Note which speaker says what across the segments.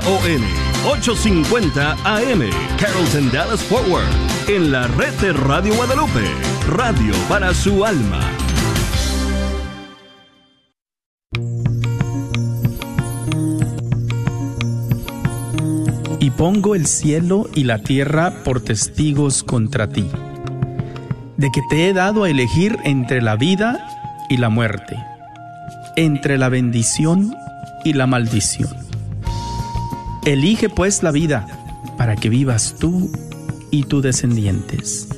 Speaker 1: KJON 850 AM Carrollton Dallas Forward en la red de Radio Guadalupe, radio para su alma.
Speaker 2: Y pongo el cielo y la tierra por testigos contra ti, de que te he dado a elegir entre la vida y la muerte, entre la bendición y la maldición. Elige pues la vida para que vivas tú y tus descendientes.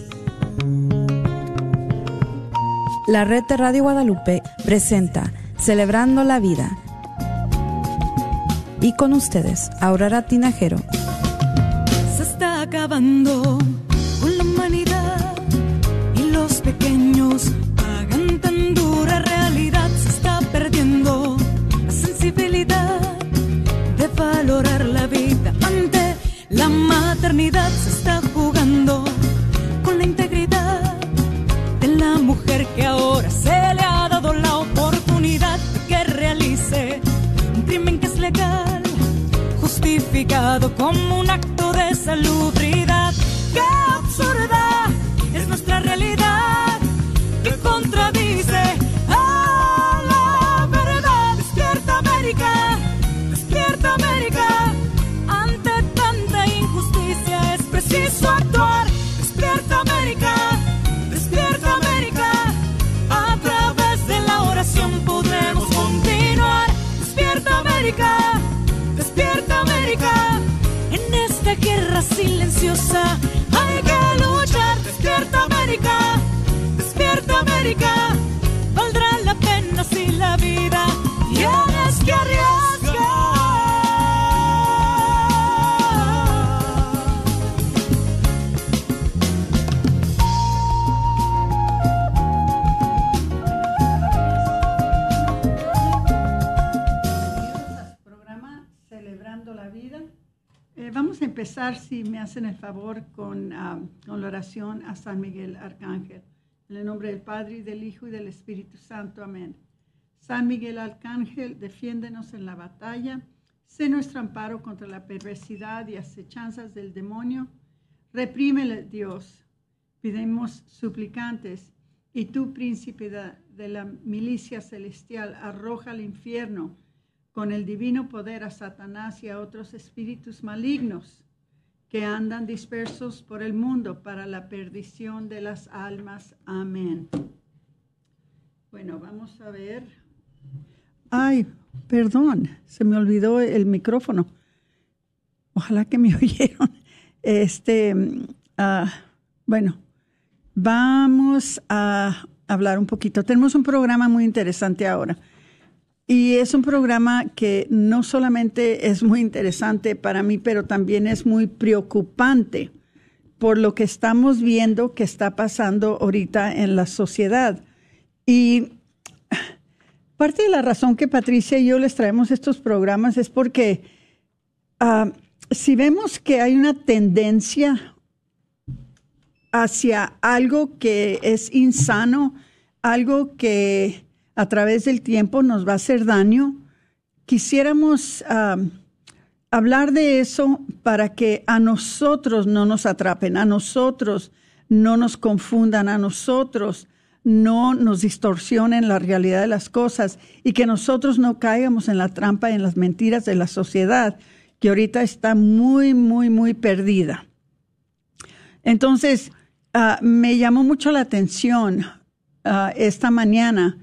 Speaker 3: La red de Radio Guadalupe presenta Celebrando la Vida. Y con ustedes, Aurora Tinajero.
Speaker 4: Se está acabando maternidad. Se está jugando con la integridad de la mujer que ahora se le ha dado la oportunidad de que realice un crimen que es legal, justificado como un acto de salubridad. ¡Qué absurda es nuestra realidad! Silenciosa hay que luchar. ¡Despierta América! ¡Despierta América! Si
Speaker 5: me hacen el favor, con, ah, con la oración a San Miguel Arcángel. En el nombre del Padre, y del Hijo, y del Espíritu Santo. Amén. San Miguel Arcángel, defiéndenos en la batalla. Sé nuestro amparo contra la perversidad y acechanzas del demonio. Reprímele, Dios. Pidemos suplicantes. Y tú, príncipe de la milicia celestial, arroja al infierno con el divino poder a Satanás y a otros espíritus malignos que andan dispersos por el mundo para la perdición de las almas. Amén. Bueno, vamos a ver. Ay, perdón, se me olvidó el micrófono. Ojalá que me oyeron. Este, ah, bueno, vamos a hablar un poquito. Tenemos un programa muy interesante ahora. Y es un programa que no solamente es muy interesante para mí, pero también es muy preocupante por lo que estamos viendo que está pasando ahorita en la sociedad. Y parte de la razón que Patricia y yo les traemos estos programas es porque ah, si vemos que hay una tendencia hacia algo que es insano, algo que a través del tiempo nos va a hacer daño, quisiéramos hablar de eso para que a nosotros no nos atrapen, a nosotros no nos confundan, a nosotros no nos distorsionen la realidad de las cosas y que nosotros no caigamos en la trampa y en las mentiras de la sociedad, que ahorita está muy, muy, muy perdida. Entonces, ah, me llamó mucho la atención ah, esta mañana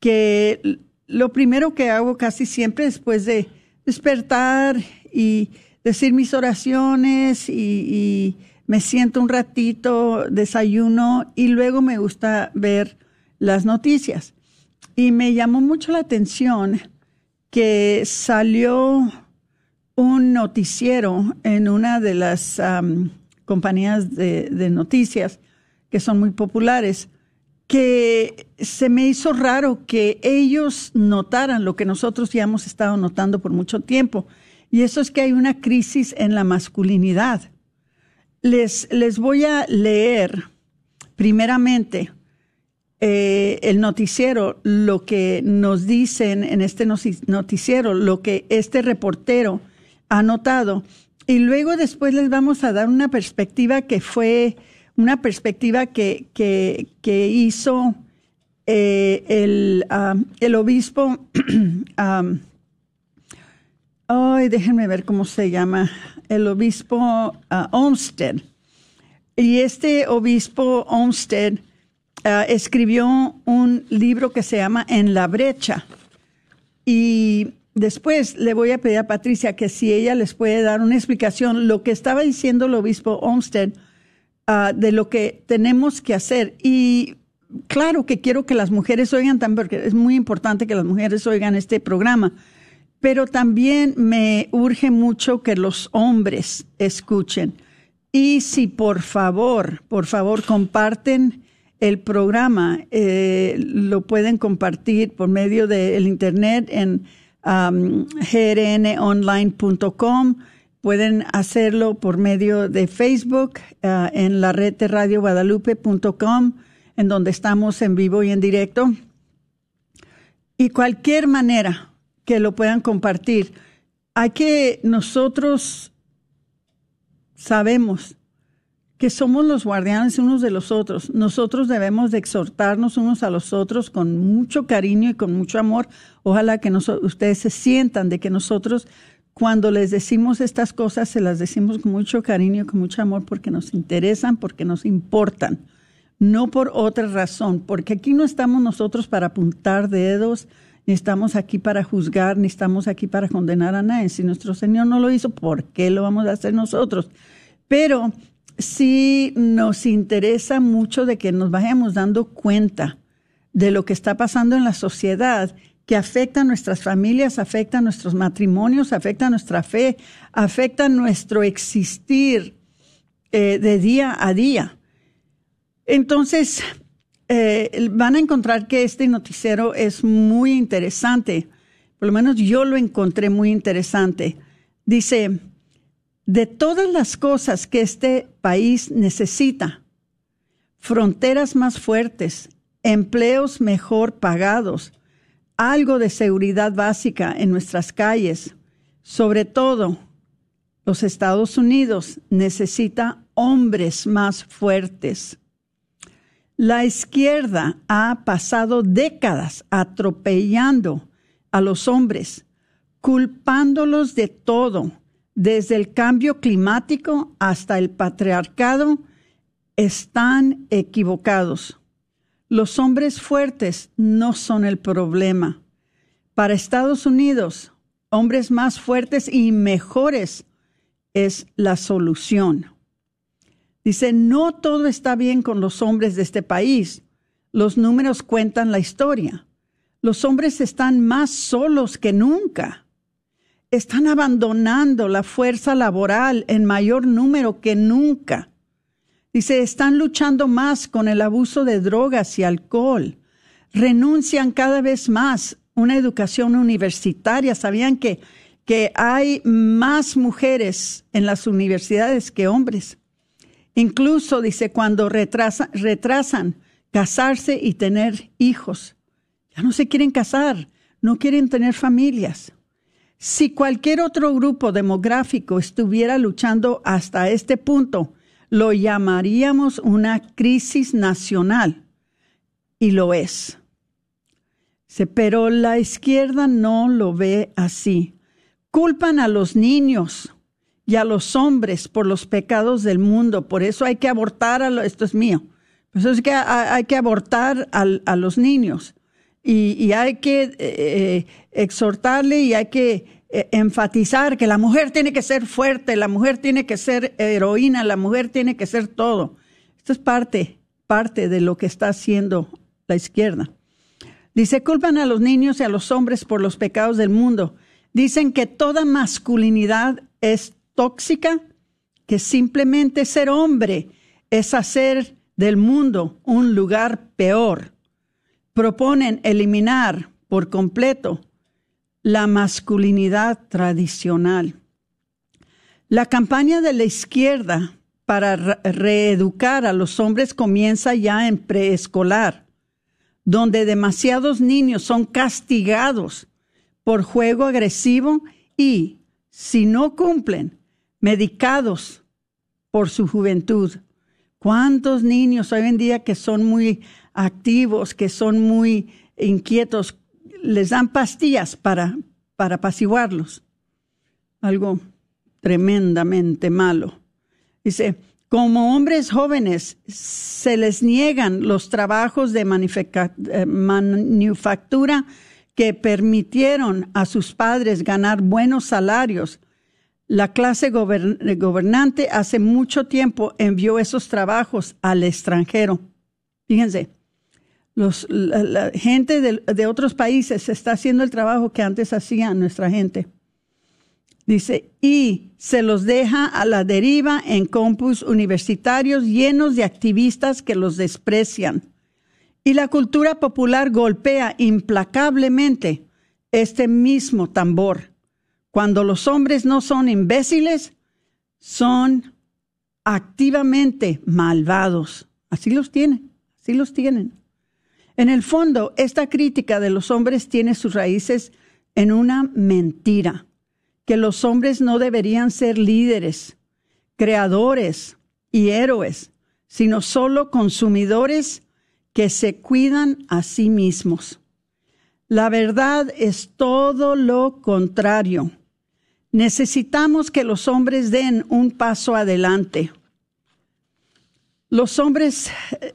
Speaker 5: que lo primero que hago casi siempre después de despertar y decir mis oraciones y, me siento un ratito, desayuno y luego me gusta ver las noticias. Y me llamó mucho la atención que salió un noticiero en una de las compañías de noticias que son muy populares, que se me hizo raro que ellos notaran lo que nosotros ya hemos estado notando por mucho tiempo, y eso es que hay una crisis en la masculinidad. Les, les voy a leer primeramente eh, el noticiero, lo que nos dicen en este noticiero, lo que este reportero anotado. Y luego después les vamos a dar una perspectiva que fue una perspectiva que, que, hizo eh, el, um, el, obispo, um, déjenme ver cómo se llama, el obispo uh, Olmsted. Y este obispo Olmsted uh, escribió un libro que se llama En la brecha. Y después le voy a pedir a Patricia que si ella les puede dar una explicación, lo que estaba diciendo el obispo Olmsted uh, de lo que tenemos que hacer. Y claro que quiero que las mujeres oigan también, porque es muy importante que las mujeres oigan este programa, pero también me urge mucho que los hombres escuchen. Y si por favor, por favor, comparten el programa, eh, lo pueden compartir por medio del internet en um, grnonline.com Pueden hacerlo por medio de Facebook uh, en la red de radioguadalupe.com, en donde estamos en vivo y en directo. Y cualquier manera que lo puedan compartir. Hay que nosotros sabemos que somos los guardianes unos de los otros. Nosotros debemos de exhortarnos unos a los otros con mucho cariño y con mucho amor. Ojalá que ustedes se sientan de que nosotros cuando les decimos estas cosas, se las decimos con mucho cariño, con mucho amor, porque nos interesan, porque nos importan, no por otra razón, porque aquí no estamos nosotros para apuntar dedos, ni estamos aquí para juzgar, ni estamos aquí para condenar a nadie. Si nuestro Señor no lo hizo, ¿por qué lo vamos a hacer nosotros? Pero sí nos interesa mucho de que nos vayamos dando cuenta de lo que está pasando en la sociedad que afecta a nuestras familias, afecta a nuestros matrimonios, afecta a nuestra fe, afecta a nuestro existir eh, de día a día. Entonces, eh, van a encontrar que este noticiero es muy interesante. Por lo menos yo lo encontré muy interesante. Dice, de todas las cosas que este país necesita, fronteras más fuertes, empleos mejor pagados, algo de seguridad básica en nuestras calles. Sobre todo, los Estados Unidos necesita hombres más fuertes. La izquierda ha pasado décadas atropellando a los hombres, culpándolos de todo, desde el cambio climático hasta el patriarcado, están equivocados. Los hombres fuertes no son el problema. Para Estados Unidos, hombres más fuertes y mejores es la solución. Dice, no todo está bien con los hombres de este país. Los números cuentan la historia. Los hombres están más solos que nunca. Están abandonando la fuerza laboral en mayor número que nunca. Dice, están luchando más con el abuso de drogas y alcohol. Renuncian cada vez más una educación universitaria. ¿Sabían que, que hay más mujeres en las universidades que hombres? Incluso, dice, cuando retrasan casarse y tener hijos. Ya no se quieren casar, no quieren tener familias. Si cualquier otro grupo demográfico estuviera luchando hasta este punto, lo llamaríamos una crisis nacional y lo es. Pero la izquierda no lo ve así. Culpan a los niños y a los hombres por los pecados del mundo. Por eso hay que abortar a esto es mío. Por eso es que hay que abortar a, los niños y, hay que eh, eh, exhortarle y hay que eh, enfatizar que la mujer tiene que ser fuerte, la mujer tiene que ser heroína, la mujer tiene que ser todo. Esto es parte, parte de lo que está haciendo la izquierda. Dice, culpan a los niños y a los hombres por los pecados del mundo. Dicen que toda masculinidad es tóxica, que simplemente ser hombre es hacer del mundo un lugar peor. Proponen eliminar por completo la masculinidad tradicional. La campaña de la izquierda para reeducar a los hombres comienza ya en preescolar, donde demasiados niños son castigados por juego agresivo y si no cumplen, medicados por su juventud. ¿Cuántos niños hoy en día que son muy activos, que son muy inquietos, les dan pastillas para, para apaciguarlos? Algo tremendamente malo. Dice, como hombres jóvenes se les niegan los trabajos de eh, manufactura que permitieron a sus padres ganar buenos salarios la clase gobernante hace mucho tiempo envió esos trabajos al extranjero. Fíjense, los, la, gente de, de, otros países está haciendo el trabajo que antes hacía nuestra gente. Dice, y se los deja a la deriva en campus universitarios llenos de activistas que los desprecian. Y la cultura popular golpea implacablemente este mismo tambor cuando los hombres no son imbéciles, son activamente malvados. Así los tienen, así los tienen. En el fondo, esta crítica de los hombres tiene sus raíces en una mentira, que los hombres no deberían ser líderes, creadores y héroes, sino solo consumidores que se cuidan a sí mismos. La verdad es todo lo contrario necesitamos que los hombres den un paso adelante. Los hombres,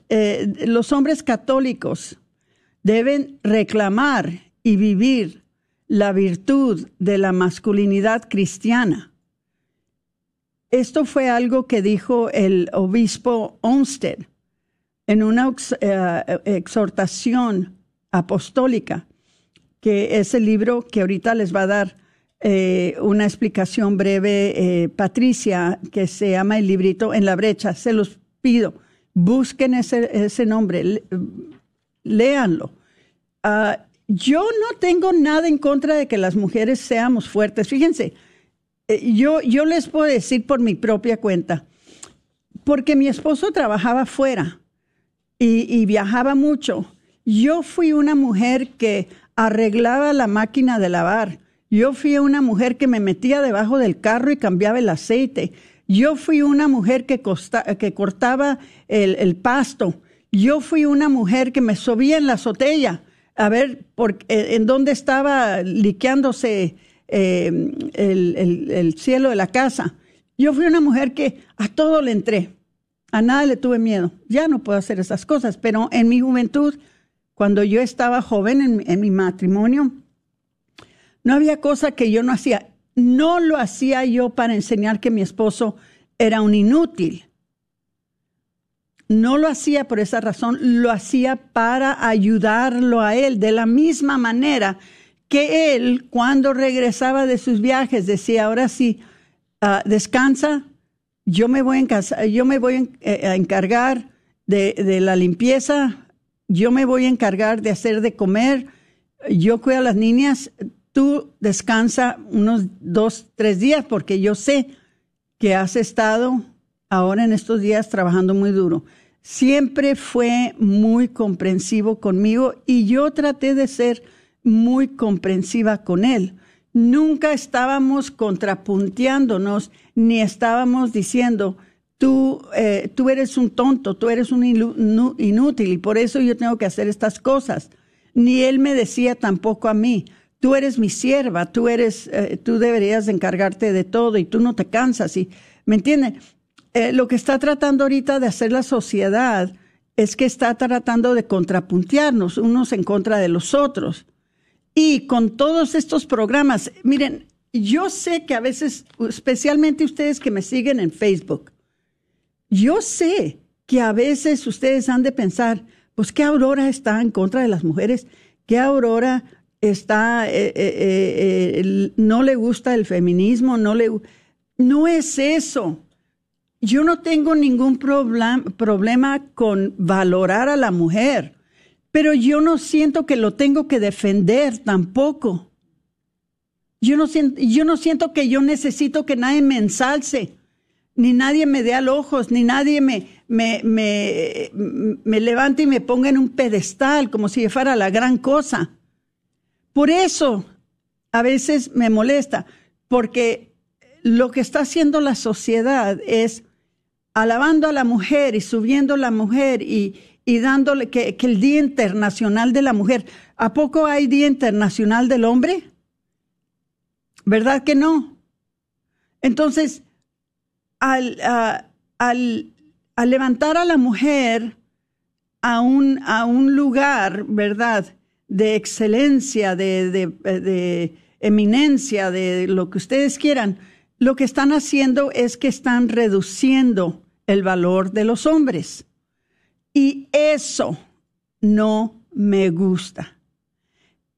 Speaker 5: eh, los hombres católicos deben reclamar y vivir la virtud de la masculinidad cristiana. Esto fue algo que dijo el obispo Olmsted en una eh, exhortación apostólica, que es el libro que ahorita les va a dar eh, una explicación breve, eh, Patricia, que se llama el librito En la brecha. Se los pido, busquen ese, nombre, léanlo. Ah, yo no tengo nada en contra de que las mujeres seamos fuertes. Fíjense, eh, yo, les puedo decir por mi propia cuenta, porque mi esposo trabajaba fuera y viajaba mucho. Yo fui una mujer que arreglaba la máquina de lavar yo fui una mujer que me metía debajo del carro y cambiaba el aceite. Yo fui una mujer que, cortaba el, pasto. Yo fui una mujer que me subía en la azotea a ver por, eh, en dónde estaba liqueándose em, el, el cielo de la casa. Yo fui una mujer que a todo le entré. A nada le tuve miedo. Ya no puedo hacer esas cosas, pero en mi juventud, cuando yo estaba joven en, en mi matrimonio, no había cosa que yo no hacía. No lo hacía yo para enseñar que mi esposo era un inútil. No lo hacía por esa razón, lo hacía para ayudarlo a él de la misma manera que él cuando regresaba de sus viajes decía, ahora sí, ah, descansa, yo me voy, a, eh, encargar de la limpieza, yo me voy a encargar de hacer de comer, yo cuido a las niñas, tú descansa unos dos, tres días, porque yo sé que has estado ahora en estos días trabajando muy duro. Siempre fue muy comprensivo conmigo y yo traté de ser muy comprensiva con él. Nunca estábamos contrapunteándonos ni estábamos diciendo, tú, eh, tú eres un tonto, tú eres un inútil y por eso yo tengo que hacer estas cosas. Ni él me decía tampoco a mí, tú eres mi sierva, tú eres, eh, tú deberías encargarte de todo y tú no te cansas. Y, ¿Me entiende? Eh, lo que está tratando ahorita de hacer la sociedad es que está tratando de contrapuntearnos unos en contra de los otros. Y con todos estos programas, miren, yo sé que a veces, especialmente ustedes que me siguen en Facebook, yo sé que a veces ustedes han de pensar, pues qué Aurora está en contra de las mujeres, qué Aurora está, eh, eh, eh, no le gusta el feminismo, no le... No es eso. Yo no tengo ningún problema con valorar a la mujer, pero yo no siento que lo tengo que defender tampoco. Yo no siento, yo no siento que yo necesito que nadie me ensalce, ni nadie me dé al ojos, ni nadie me, me, me, me levante y me ponga en un pedestal como si fuera la gran cosa. Por eso a veces me molesta, porque lo que está haciendo la sociedad es alabando a la mujer y subiendo a la mujer y, y dándole que, el Día Internacional de la Mujer. ¿A poco hay Día Internacional del Hombre? ¿Verdad que no? Entonces, al, al, al levantar a la mujer a un, a un lugar, ¿verdad? De excelencia, de, de, de eminencia, de lo que ustedes quieran, lo que están haciendo es que están reduciendo el valor de los hombres. Y eso no me gusta.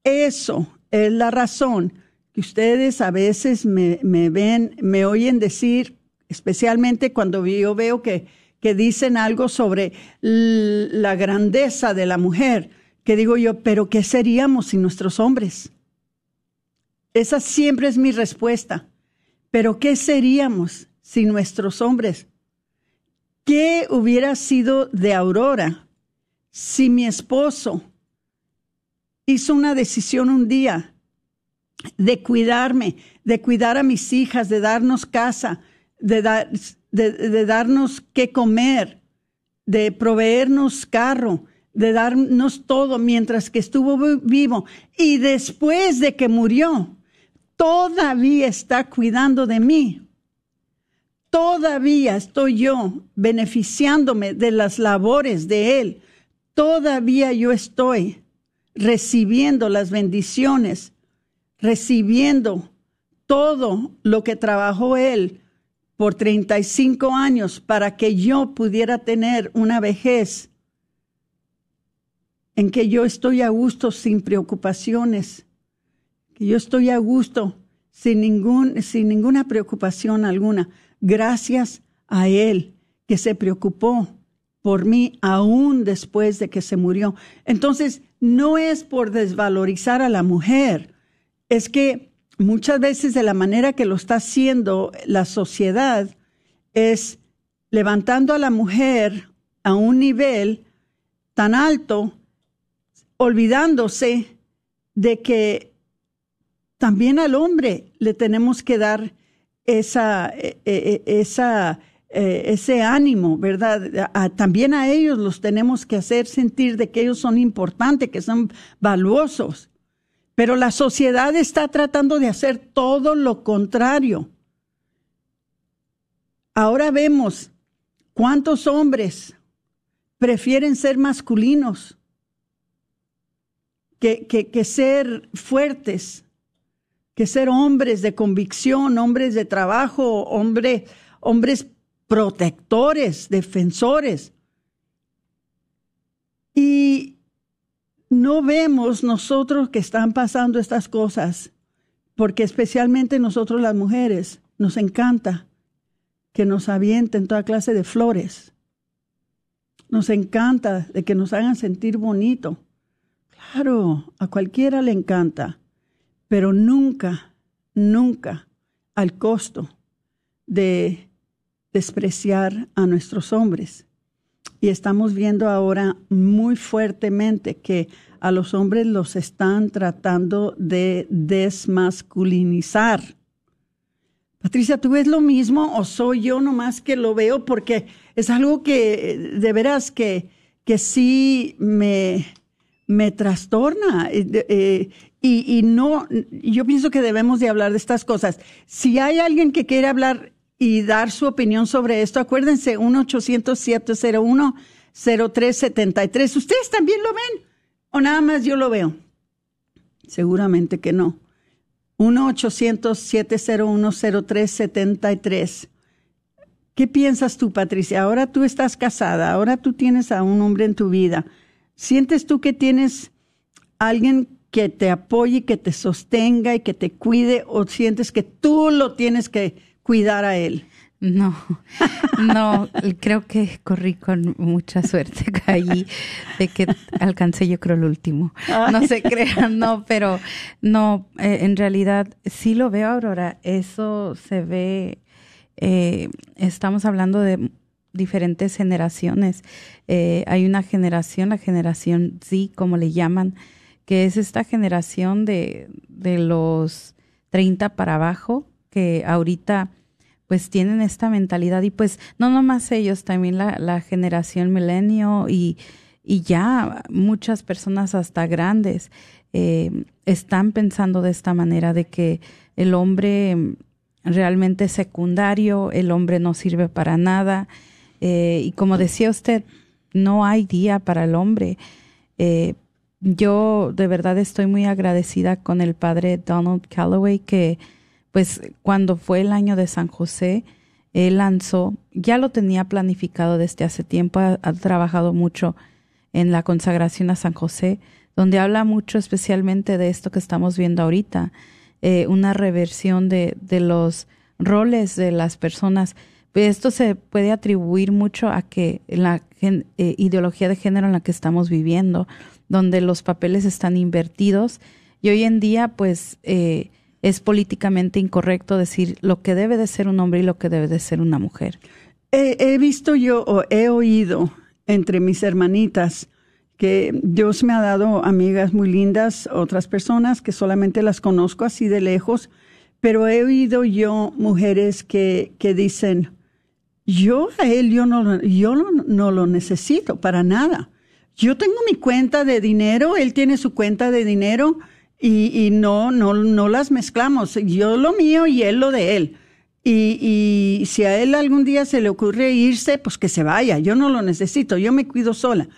Speaker 5: Eso es la razón que ustedes a veces me, me ven, me oyen decir, especialmente cuando yo veo que, que dicen algo sobre la grandeza de la mujer, que digo yo, pero ¿qué seríamos sin nuestros hombres? Esa siempre es mi respuesta. Pero ¿qué seríamos sin nuestros hombres? ¿Qué hubiera sido de Aurora si mi esposo hizo una decisión un día de cuidarme, de cuidar a mis hijas, de darnos casa, de, de, darnos qué comer, de proveernos carro, de darnos todo mientras que estuvo vivo y después de que murió? todavía está cuidando de mí. Todavía estoy yo beneficiándome de las labores de Él. Todavía yo estoy recibiendo las bendiciones, recibiendo todo lo que trabajó Él por 35 años para que yo pudiera tener una vejez en que yo estoy a gusto sin preocupaciones, que yo estoy a gusto, sin, ningún, sin ninguna preocupación alguna, gracias a Él que se preocupó por mí aún después de que se murió. Entonces, no es por desvalorizar a la mujer, es que muchas veces de la manera que lo está haciendo la sociedad es levantando a la mujer a un nivel tan alto, olvidándose de que también al hombre le tenemos que dar esa, e, e, e, ese ánimo, ¿verdad? también a ellos los tenemos que hacer sentir de que ellos son importantes, que son valuosos. Pero la sociedad está tratando de hacer todo lo contrario. Ahora vemos cuántos hombres prefieren ser masculinos que, ser fuertes que ser hombres de convicción, hombres de trabajo, hombre, hombres protectores, defensores. Y no vemos nosotros que están pasando estas cosas, porque especialmente nosotros las mujeres nos encanta que nos avienten toda clase de flores. Nos encanta de que nos hagan sentir bonito. Claro, a cualquiera le encanta pero nunca, nunca al costo de despreciar a nuestros hombres. Y estamos viendo ahora muy fuertemente que a los hombres los están tratando de desmasculinizar. Patricia, ¿tú ves lo mismo o soy yo nomás que lo veo? Porque es algo que de veras que, que sí me, me trastorna. Eh, y, no, yo pienso que debemos de hablar de estas cosas. Si hay alguien que quiere hablar y dar su opinión sobre esto, acuérdense, 1-800-701-0373. ¿Ustedes también lo ven? ¿O nada más yo lo veo? Seguramente que no. 1-800-701-0373. ¿Qué piensas tú, Patricia? Ahora tú estás casada, ahora tú tienes a un hombre en tu vida. ¿Sientes tú que tienes alguien que te apoye, que te sostenga y que te cuide o sientes que tú lo tienes que cuidar a él?
Speaker 6: No, no, creo que corrí con mucha suerte ahí de que alcancé yo creo el último. No se crean, no, pero no, eh, en realidad sí lo veo, Aurora, eso se ve, eh, estamos hablando de diferentes generaciones. Eh, hay una generación, la generación Z, como le llaman, que es esta generación de, de los 30 para abajo, que ahorita pues tienen esta mentalidad y pues no nomás ellos, también la, la generación milenio y, y ya muchas personas hasta grandes eh, están pensando de esta manera de que el hombre realmente es secundario, el hombre no sirve para nada eh, y como decía usted, no hay día para el hombre. Eh, yo de verdad estoy muy agradecida con el padre Donald Calloway que pues cuando fue el año de San José, él lanzó, ya lo tenía planificado desde hace tiempo, ha, trabajado mucho en la consagración a San José, donde habla mucho especialmente de esto que estamos viendo ahorita, eh, una reversión de, de los roles de las personas. Esto se puede atribuir mucho a que la eh, ideología de género en la que estamos viviendo, donde los papeles están invertidos y hoy en día pues eh, es políticamente incorrecto decir lo que debe de ser un hombre y lo que debe de ser una mujer.
Speaker 5: He, visto yo o he oído entre mis hermanitas que Dios me ha dado amigas muy lindas, otras personas que solamente las conozco así de lejos, pero he oído yo mujeres que, que dicen, yo a él yo no, yo no, no lo necesito para nada. Yo tengo mi cuenta de dinero, él tiene su cuenta de dinero, y, y no, no, no las mezclamos. Yo lo mío y él lo de él. Y, y, si a él algún día se le ocurre irse, pues que se vaya. Yo no lo necesito, yo me cuido sola.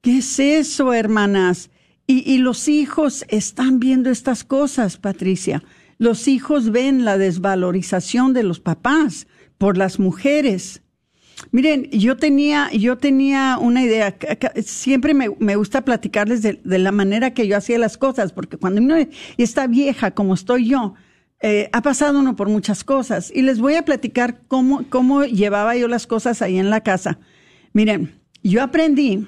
Speaker 5: ¿Qué es eso, hermanas? Y, y los hijos están viendo estas cosas, Patricia. Los hijos ven la desvalorización de los papás por las mujeres. Miren, yo tenía, yo tenía una idea, siempre me, gusta platicarles de, la manera que yo hacía las cosas, porque cuando uno está vieja como estoy yo, eh, ha pasado uno por muchas cosas. Y les voy a platicar cómo, cómo llevaba yo las cosas ahí en la casa. Miren, yo aprendí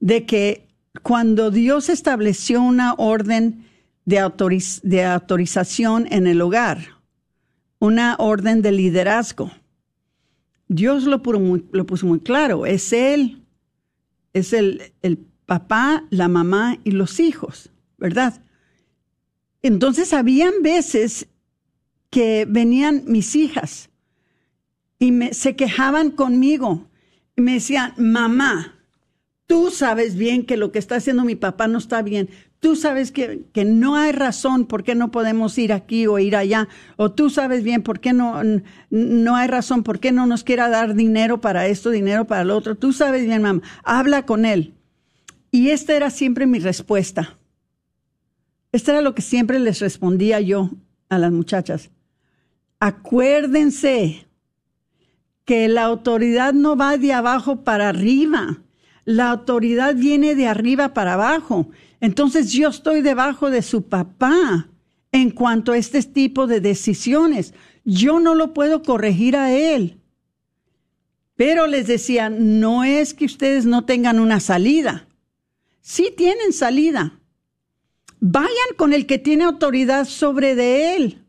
Speaker 5: de que cuando Dios estableció una orden de, de autorización en el hogar, una orden de liderazgo, Dios lo, puso muy, claro, es Él, es el, el papá, la mamá y los hijos, ¿verdad? Entonces habían veces que venían mis hijas y me, se quejaban conmigo y me decían, mamá, tú sabes bien que lo que está haciendo mi papá no está bien tú sabes que, que, no hay razón por qué no podemos ir aquí o ir allá, o tú sabes bien por qué no, no hay razón por qué no nos quiera dar dinero para esto, dinero para lo otro. Tú sabes bien, mamá, habla con él. Y esta era siempre mi respuesta. Esta era lo que siempre les respondía yo a las muchachas. Acuérdense que la autoridad no va de abajo para arriba. La autoridad viene de arriba para abajo. Entonces yo estoy debajo de su papá en cuanto a este tipo de decisiones. Yo no lo puedo corregir a él. Pero les decía, no es que ustedes no tengan una salida. Sí tienen salida. Vayan con el que tiene autoridad sobre de él.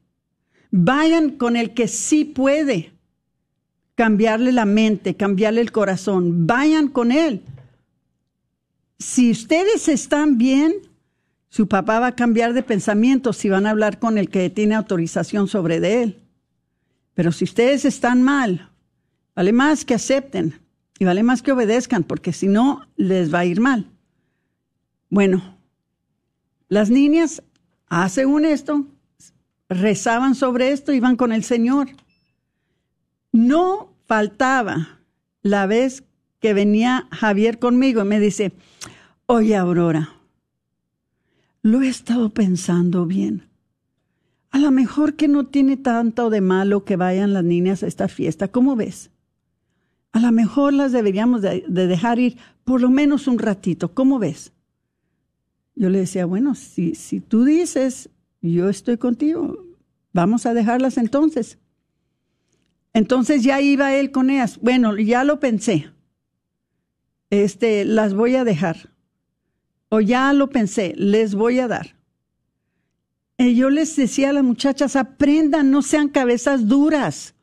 Speaker 5: Vayan con el que sí puede cambiarle la mente, cambiarle el corazón. Vayan con él si ustedes están bien, su papá va a cambiar de pensamiento si van a hablar con el que tiene autorización sobre de él. Pero si ustedes están mal, vale más que acepten y vale más que obedezcan, porque si no, les va a ir mal. Bueno, las niñas, ah, según esto, rezaban sobre esto, iban con el Señor. No faltaba la vez que venía Javier conmigo y me dice, oye Aurora, lo he estado pensando bien. A lo mejor que no tiene tanto de malo que vayan las niñas a esta fiesta, ¿cómo ves? A lo mejor las deberíamos de, dejar ir por lo menos un ratito, ¿cómo ves? Yo le decía, bueno, si, si tú dices, yo estoy contigo, vamos a dejarlas entonces. Entonces ya iba él con ellas. Bueno, ya lo pensé este, las voy a dejar. O ya lo pensé, les voy a dar. Y yo les decía a las muchachas, aprendan, no sean cabezas duras.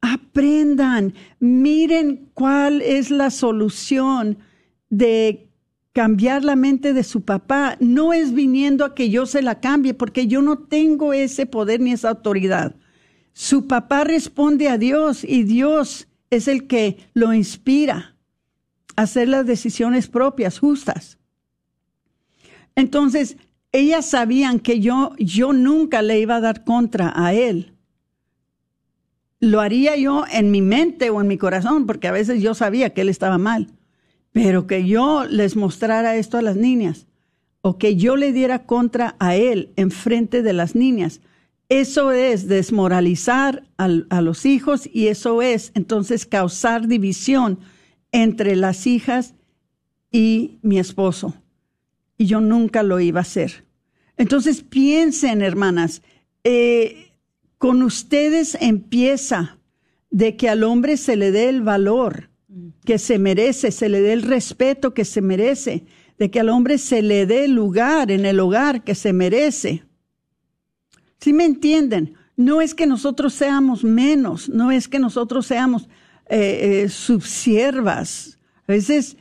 Speaker 5: Aprendan, miren cuál es la solución de cambiar la mente de su papá. No es viniendo a que yo se la cambie, porque yo no tengo ese poder ni esa autoridad. Su papá responde a Dios y Dios es el que lo inspira hacer las decisiones propias, justas. Entonces, ellas sabían que yo, yo nunca le iba a dar contra a él. Lo haría yo en mi mente o en mi corazón, porque a veces yo sabía que él estaba mal. Pero que yo les mostrara esto a las niñas o que yo le diera contra a él en frente de las niñas, eso es desmoralizar a los hijos y eso es entonces causar división entre las hijas y mi esposo. Y yo nunca lo iba a hacer. Entonces piensen, hermanas, eh, con ustedes empieza de que al hombre se le dé el valor que se merece, se le dé el respeto que se merece, de que al hombre se le dé lugar en el hogar que se merece. ¿Sí me entienden? No es que nosotros seamos menos, no es que nosotros seamos eh, eh, subsiervas. A veces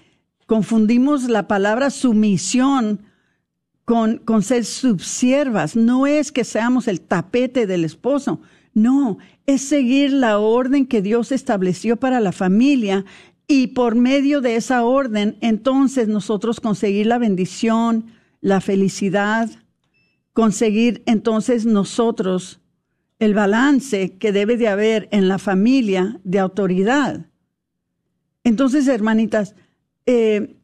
Speaker 5: confundimos la palabra sumisión con, con ser subsiervas. No es que seamos el tapete del esposo, no, es seguir la orden que Dios estableció para la familia y por medio de esa orden, entonces nosotros conseguir la bendición, la felicidad, conseguir entonces nosotros el balance que debe de haber en la familia de autoridad. Entonces, hermanitas, eh,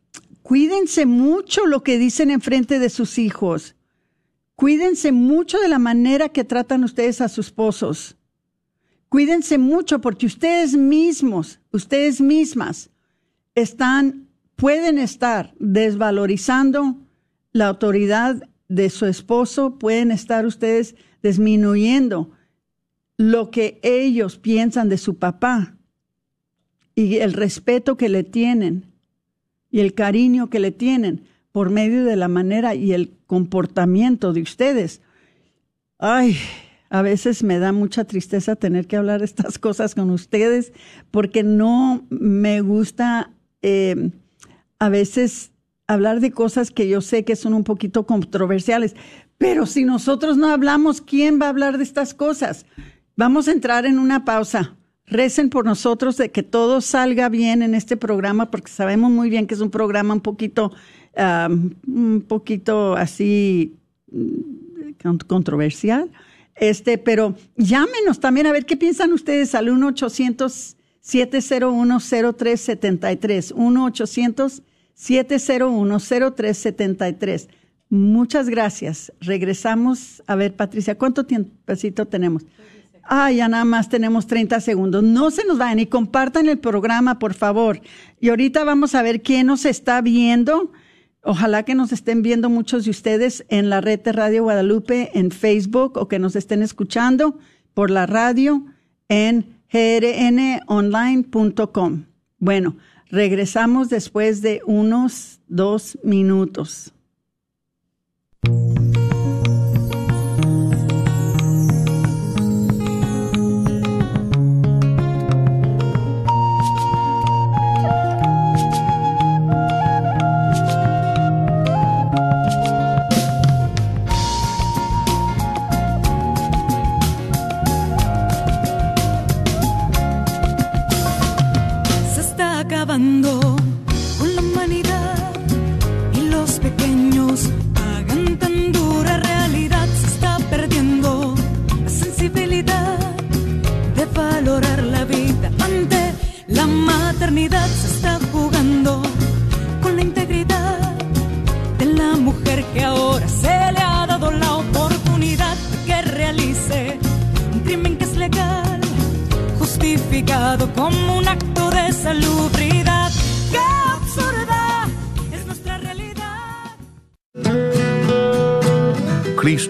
Speaker 5: cuídense mucho lo que dicen en frente de sus hijos. Cuídense mucho de la manera que tratan ustedes a sus esposos. Cuídense mucho porque ustedes mismos, ustedes mismas, están, pueden estar desvalorizando la autoridad de su esposo, pueden estar ustedes disminuyendo lo que ellos piensan de su papá y el respeto que le tienen y el cariño que le tienen por medio de la manera y el comportamiento de ustedes. Ay, a veces me da mucha tristeza tener que hablar estas cosas con ustedes porque no me gusta eh, a veces hablar de cosas que yo sé que son un poquito controversiales. Pero si nosotros no hablamos, ¿quién va a hablar de estas cosas? Vamos a entrar en una pausa. Recen por nosotros de que todo salga bien en este programa porque sabemos muy bien que es un programa un poquito un poquito así mm, controversial. Este, pero llámenos también a ver qué piensan ustedes al 1-800-701-0373. 1-800-701-0373. Muchas gracias. Regresamos. A ver, Patricia, ¿cuánto tiempecito tenemos? Ah, ya nada más tenemos 30 segundos. No se nos vayan y compartan el programa, por favor. Y ahorita vamos a ver quién nos está viendo Ojalá que nos estén viendo muchos de ustedes en la red de Radio Guadalupe en Facebook o que nos estén escuchando por la radio en grnonline.com. Bueno, regresamos después de unos dos minutos.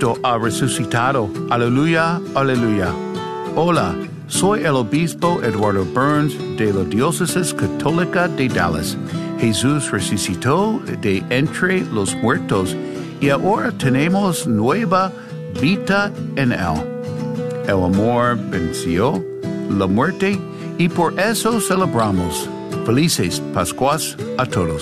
Speaker 7: Cristo ha resucitado. Aleluya, aleluya. Hola, soy el obispo Eduardo Burns de la Diócesis Católica de Dallas. Jesús resucitó de entre los muertos y ahora tenemos nueva vida en él. El amor venció la muerte y por eso celebramos. Felices Pascuas a todos.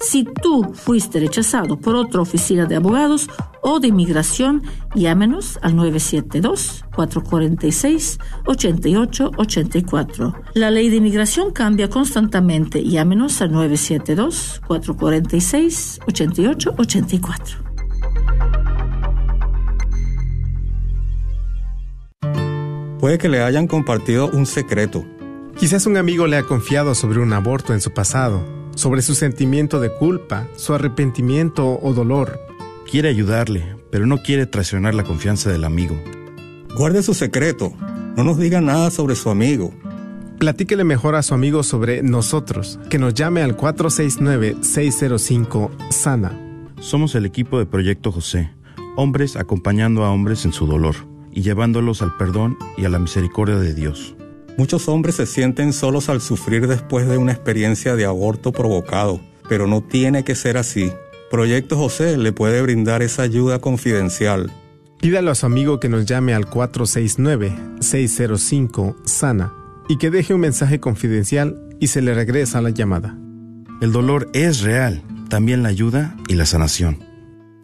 Speaker 8: Si tú fuiste rechazado por otra oficina de abogados o de inmigración, llámenos al 972-446-8884. La ley de inmigración cambia constantemente. Llámenos al 972-446-8884.
Speaker 9: Puede que le hayan compartido un secreto.
Speaker 10: Quizás un amigo le ha confiado sobre un aborto en su pasado sobre su sentimiento de culpa, su arrepentimiento o dolor.
Speaker 11: Quiere ayudarle, pero no quiere traicionar la confianza del amigo.
Speaker 9: Guarde su secreto. No nos diga nada sobre su amigo.
Speaker 10: Platíquele mejor a su amigo sobre nosotros, que nos llame al 469-605-SANA.
Speaker 11: Somos el equipo de Proyecto José, hombres acompañando a hombres en su dolor y llevándolos al perdón y a la misericordia de Dios.
Speaker 9: Muchos hombres se sienten solos al sufrir después de una experiencia de aborto provocado, pero no tiene que ser así. Proyecto José le puede brindar esa ayuda confidencial.
Speaker 10: Pídalo a su amigo que nos llame al 469-605-SANA y que deje un mensaje confidencial y se le regresa la llamada.
Speaker 11: El dolor es real, también la ayuda y la sanación.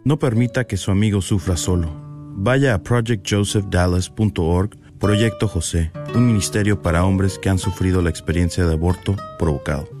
Speaker 11: No permita que su amigo sufra solo. Vaya a projectjosephdallas.org Proyecto José, un ministerio para hombres que han sufrido la experiencia de aborto provocado.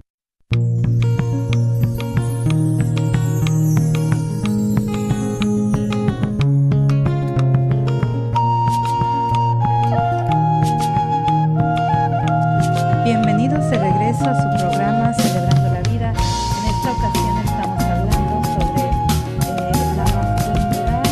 Speaker 6: A su programa Celebrando la Vida. En esta ocasión estamos hablando sobre eh, la masculinidad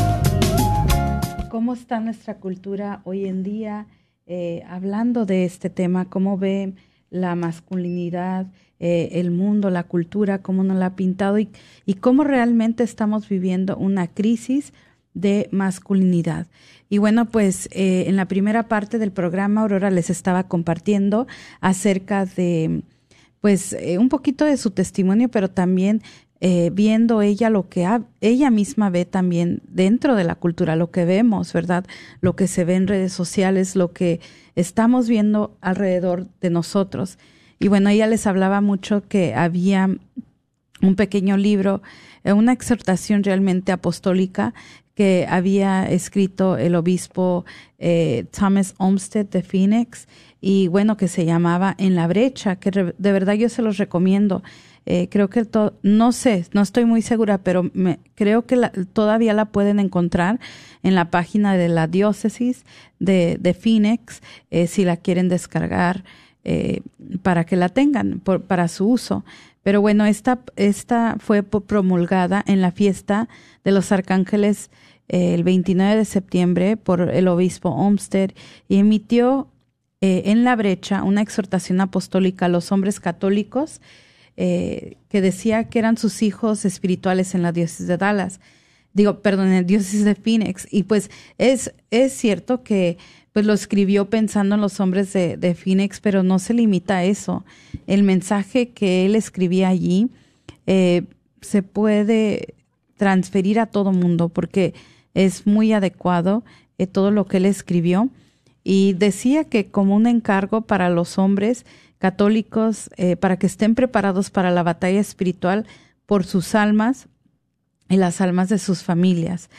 Speaker 6: y cómo está nuestra cultura hoy en día, eh, hablando de este tema, cómo ve la masculinidad, eh, el mundo, la cultura, cómo nos la ha pintado y, cómo realmente estamos viviendo una crisis de masculinidad. Y bueno, pues en la primera parte del programa Aurora les estaba compartiendo acerca de, pues, eh, un poquito de su testimonio, pero también eh, viendo ella lo que ha- ella misma ve también dentro de la cultura, lo que vemos, ¿verdad? Lo que se ve en redes sociales, lo que estamos viendo alrededor de nosotros. Y bueno, ella les hablaba mucho que había un pequeño libro, eh, una exhortación realmente apostólica que había escrito el obispo eh, Thomas Olmsted de Phoenix y bueno, que se llamaba En la brecha, que de verdad yo se los recomiendo. Eh, creo que to- no sé, no estoy muy segura, pero me, creo que la- todavía la pueden encontrar en la página de la diócesis de, de Phoenix, eh, si la quieren descargar para que la tengan por- para su uso. Pero bueno, esta, esta fue promulgada en la fiesta de los arcángeles el 29 de septiembre por el obispo Olmsted y emitió eh, en la brecha una exhortación apostólica a los hombres católicos eh, que decía que eran sus hijos espirituales en la diócesis de Dallas. Digo, perdón, en la diócesis de Phoenix. Y pues es, es cierto que pues lo escribió pensando en los hombres de, Phoenix, pero no se limita a eso. El mensaje que él escribía allí eh, se puede transferir a todo mundo porque es muy adecuado eh, todo lo que él escribió. Y decía que como un encargo para los hombres católicos, eh, para que estén preparados para la batalla espiritual por sus almas y las almas de sus familias.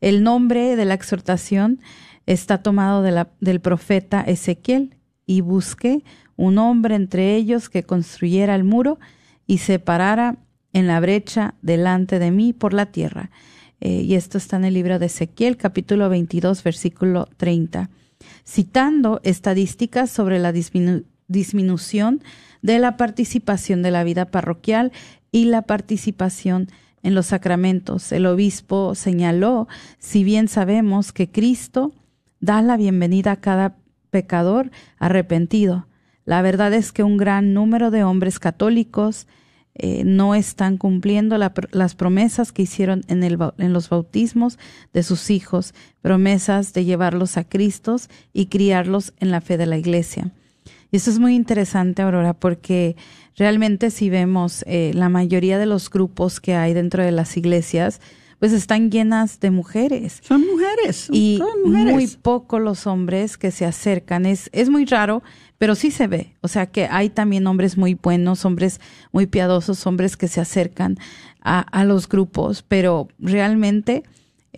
Speaker 6: El nombre de la exhortación está tomado del profeta Ezequiel y busqué un hombre entre ellos que construyera el muro y separara en la brecha delante de mí por la tierra. Eh, y esto está en el libro de Ezequiel, capítulo 22, versículo 30, citando estadísticas sobre la disminución de la participación de la vida parroquial y la participación en los sacramentos. El obispo señaló, si bien sabemos que Cristo da la bienvenida a cada pecador arrepentido, la verdad es que un gran número de hombres católicos eh, no están cumpliendo las promesas que hicieron en, el, en los bautismos de sus hijos, promesas de llevarlos a Cristo y criarlos en la fe de la Iglesia. Y eso es muy interesante, Aurora, porque realmente si vemos eh, la mayoría de los grupos que hay dentro de las iglesias, pues están llenas de mujeres.
Speaker 5: Son mujeres.
Speaker 6: y
Speaker 5: mujeres.
Speaker 6: muy poco los hombres que se acercan. Es, es muy raro, pero sí se ve. O sea que hay también hombres muy buenos, hombres muy piadosos, hombres que se acercan a, a los grupos, pero realmente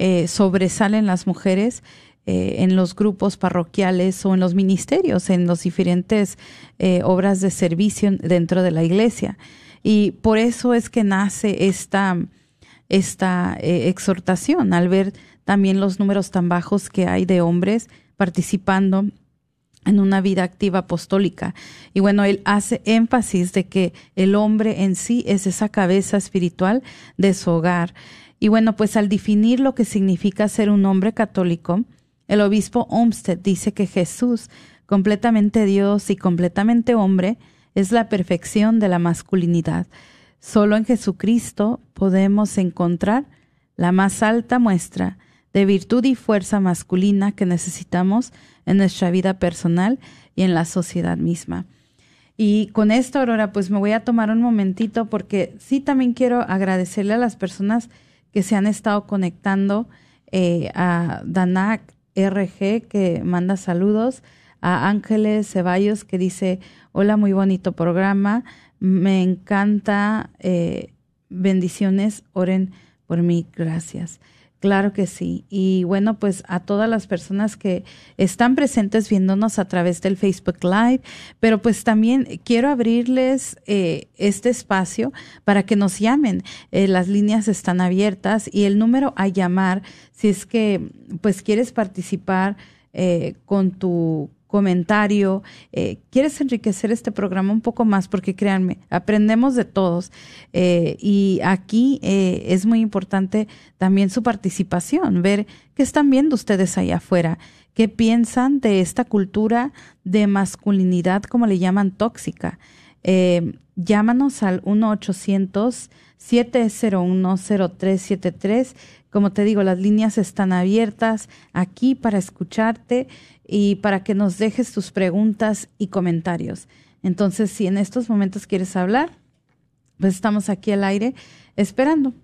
Speaker 6: eh, sobresalen las mujeres eh, en los grupos parroquiales o en los ministerios, en las diferentes eh, obras de servicio dentro de la iglesia. Y por eso es que nace esta, esta exhortación, al ver también los números tan bajos que hay de hombres participando en una vida activa apostólica. Y bueno, él hace énfasis de que el hombre en sí es esa cabeza espiritual de su hogar. Y bueno, pues al definir lo que significa ser un hombre católico, el obispo Olmsted dice que Jesús, completamente Dios y completamente hombre, es la perfección de la masculinidad. Solo en Jesucristo podemos encontrar la más alta muestra de virtud y fuerza masculina que necesitamos en nuestra vida personal y en la sociedad misma. Y con esto, Aurora, pues me voy a tomar un momentito porque sí también quiero agradecerle a las personas que se han estado conectando eh, a Danak, RG que manda saludos, a Ángeles Ceballos que dice, hola, muy bonito programa, me encanta, eh, bendiciones, oren por mí, gracias. Claro que sí. Y bueno, pues a todas las personas que están presentes viéndonos a través del Facebook Live, pero pues también quiero abrirles eh, este espacio para que nos llamen. Eh, las líneas están abiertas y el número a llamar, si es que pues quieres participar eh, con tu comentario, eh, quieres enriquecer este programa un poco más, porque créanme, aprendemos de todos. Eh, y aquí eh, es muy importante también su participación, ver qué están viendo ustedes allá afuera, qué piensan de esta cultura de masculinidad, como le llaman, tóxica. llámanos al 1-800-701-0373. Como te digo, las líneas están abiertas aquí para escucharte y para que nos dejes tus preguntas y comentarios. Entonces, si en estos momentos quieres hablar, pues estamos aquí al aire esperando.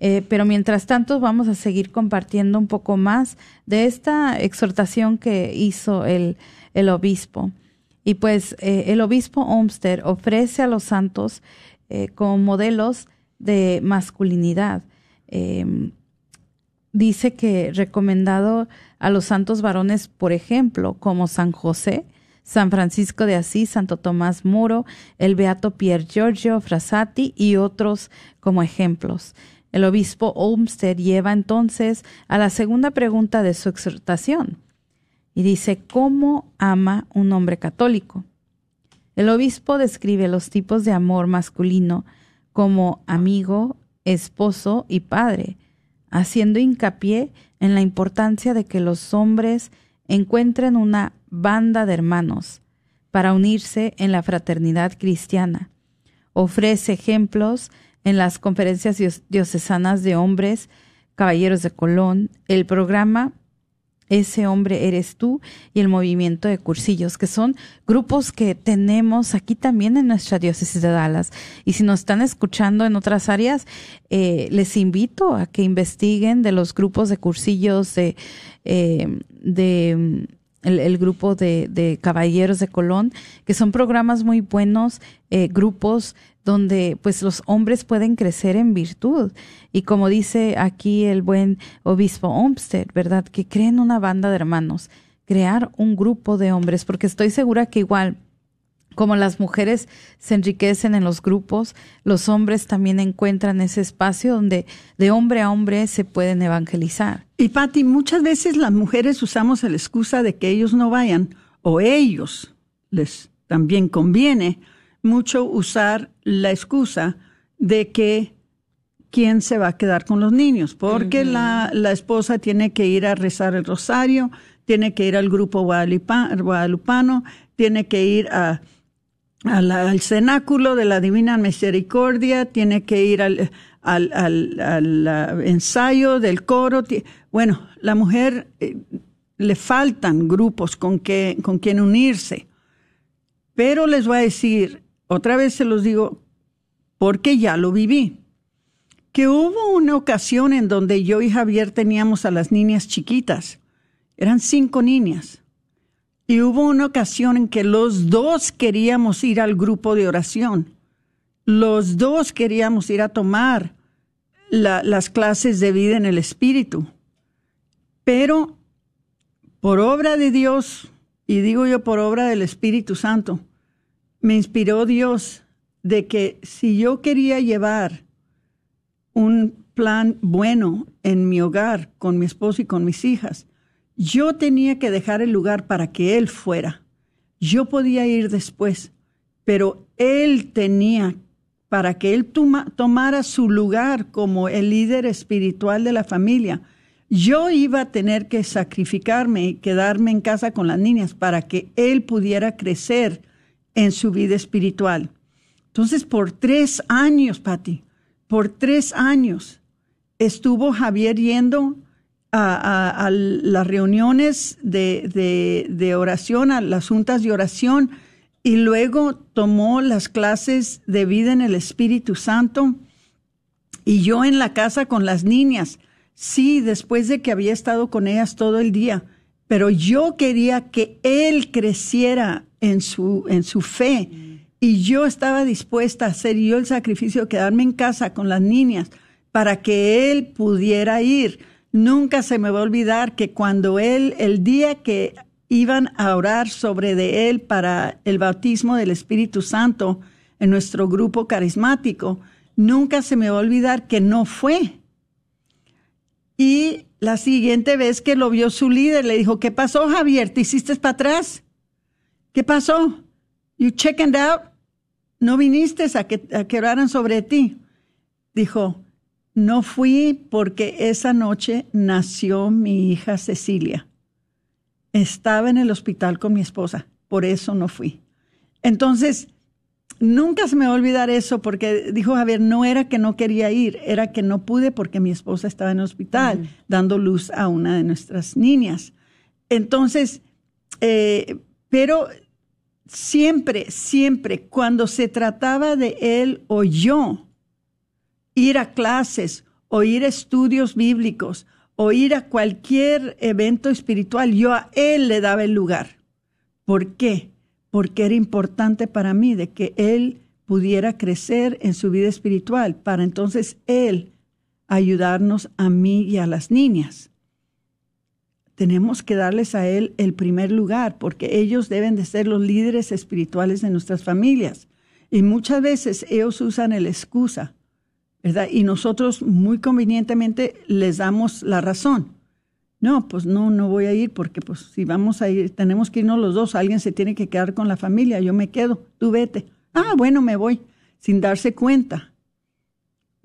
Speaker 6: Eh, pero mientras tanto vamos a seguir compartiendo un poco más de esta exhortación que hizo el, el obispo. Y pues eh, el obispo Olmsted ofrece a los santos eh, como modelos de masculinidad. Dice que recomendado a los santos varones, por ejemplo, como San José, San Francisco de Asís, Santo Tomás Muro, el Beato Pier Giorgio Frassati y otros como ejemplos. El obispo Olmsted lleva entonces a la segunda pregunta de su exhortación y dice, ¿cómo ama un hombre católico? El obispo describe los tipos de amor masculino como amigo, esposo y padre, haciendo hincapié en la importancia de que los hombres encuentren una banda de hermanos para unirse en la fraternidad cristiana. Ofrece ejemplos en las conferencias diocesanas de hombres, caballeros de Colón, el programa ese hombre eres tú y el movimiento de cursillos, que son grupos que tenemos aquí también en nuestra diócesis de Dallas. Y si nos están escuchando en otras áreas, eh, les invito a que investiguen de los grupos de cursillos, de, eh, de el, grupo de, de, Caballeros de Colón, que son programas muy buenos, eh, grupos donde pues los hombres pueden crecer en virtud. Y como dice aquí el buen obispo Olmsted, ¿verdad? Que creen una banda de hermanos, crear un grupo de hombres, porque estoy segura que igual como las mujeres se enriquecen en los grupos, los hombres también encuentran ese espacio donde de hombre a hombre se pueden evangelizar.
Speaker 5: Y Patti, muchas veces las mujeres usamos la excusa de que ellos no vayan o ellos les también conviene mucho usar la excusa de que quién se va a quedar con los niños, porque la, la, esposa tiene que ir a rezar el rosario, tiene que ir al grupo guadalupano, tiene que ir a al, cenáculo de la Divina Misericordia, tiene que ir al, al, ensayo del coro. Bueno, la mujer eh, le faltan grupos con, que, con quien unirse. Pero les voy a decir, otra vez se los digo, porque ya lo viví, que hubo una ocasión en donde yo y Javier teníamos a las niñas chiquitas. Eran cinco niñas. Y hubo una ocasión en que los dos queríamos ir al grupo de oración. Los dos queríamos ir a tomar las clases de vida en el Espíritu. Pero por obra de Dios, y digo yo por obra del Espíritu Santo, me inspiró Dios de que si yo quería llevar un plan bueno en mi hogar con mi esposo y con mis hijas, yo tenía que dejar el lugar para que él fuera. Yo podía ir después, pero él tenía, para que él tomara su lugar como el líder espiritual de la familia, yo iba a tener que sacrificarme y quedarme en casa con las niñas para que él pudiera crecer en su vida espiritual. Entonces, por tres años, Patti, por tres años estuvo Javier yendo a, las reuniones de, de, oración, a las juntas de oración, y luego tomó las clases de vida en el Espíritu Santo. Y yo en la casa con las niñas, sí, después de que había estado con ellas todo el día, pero yo quería que él creciera en su, en su fe. Y yo estaba dispuesta a hacer yo el sacrificio de quedarme en casa con las niñas para que él pudiera ir Nunca se me va a olvidar que cuando él, el día que iban a orar sobre de él para el bautismo del Espíritu Santo en nuestro grupo carismático, nunca se me va a olvidar que no fue. Y la siguiente vez que lo vio su líder, le dijo, ¿qué pasó, Javier? ¿Te hiciste para atrás? ¿Qué pasó? You checkened out? ¿No viniste a que, a que oraran sobre ti? Dijo, no fui porque esa noche nació mi hija Cecilia. Estaba en el hospital con mi esposa, por eso no fui. Entonces, nunca se me va a olvidar eso porque dijo Javier, no era que no quería ir, era que no pude porque mi esposa estaba en el hospital dando luz a una de nuestras niñas. Entonces, eh, pero siempre, siempre, cuando se trataba de él o yo, ir a clases o ir a estudios bíblicos o ir a cualquier evento espiritual, yo a él le daba el lugar. ¿Por qué? Porque era importante para mí de que él pudiera crecer en su vida espiritual, para entonces él ayudarnos a mí y a las niñas. Tenemos que darles a él el primer lugar, porque ellos deben de ser los líderes espirituales de nuestras familias. Y muchas veces ellos usan el excusa y nosotros muy convenientemente les damos la razón. No, pues no, no voy a ir porque pues si vamos a ir, tenemos que irnos los dos, alguien se tiene que quedar con la familia, yo me quedo, tú vete. Ah, bueno, me voy, sin darse cuenta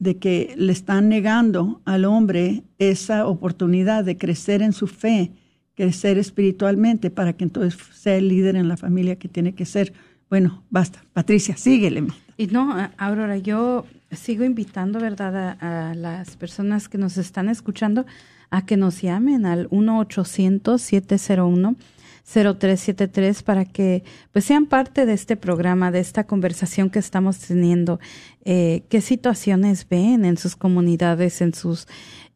Speaker 5: de que le están negando al hombre esa oportunidad de crecer en su fe, crecer espiritualmente, para que entonces sea el líder en la familia que tiene que ser. Bueno, basta. Patricia, síguele.
Speaker 6: Y no, Aurora, yo sigo invitando, ¿verdad?, a, las personas que nos están escuchando a que nos llamen al 1-800-701-0373 para que pues sean parte de este programa, de esta conversación que estamos teniendo. Eh, ¿Qué situaciones ven en sus comunidades, en sus,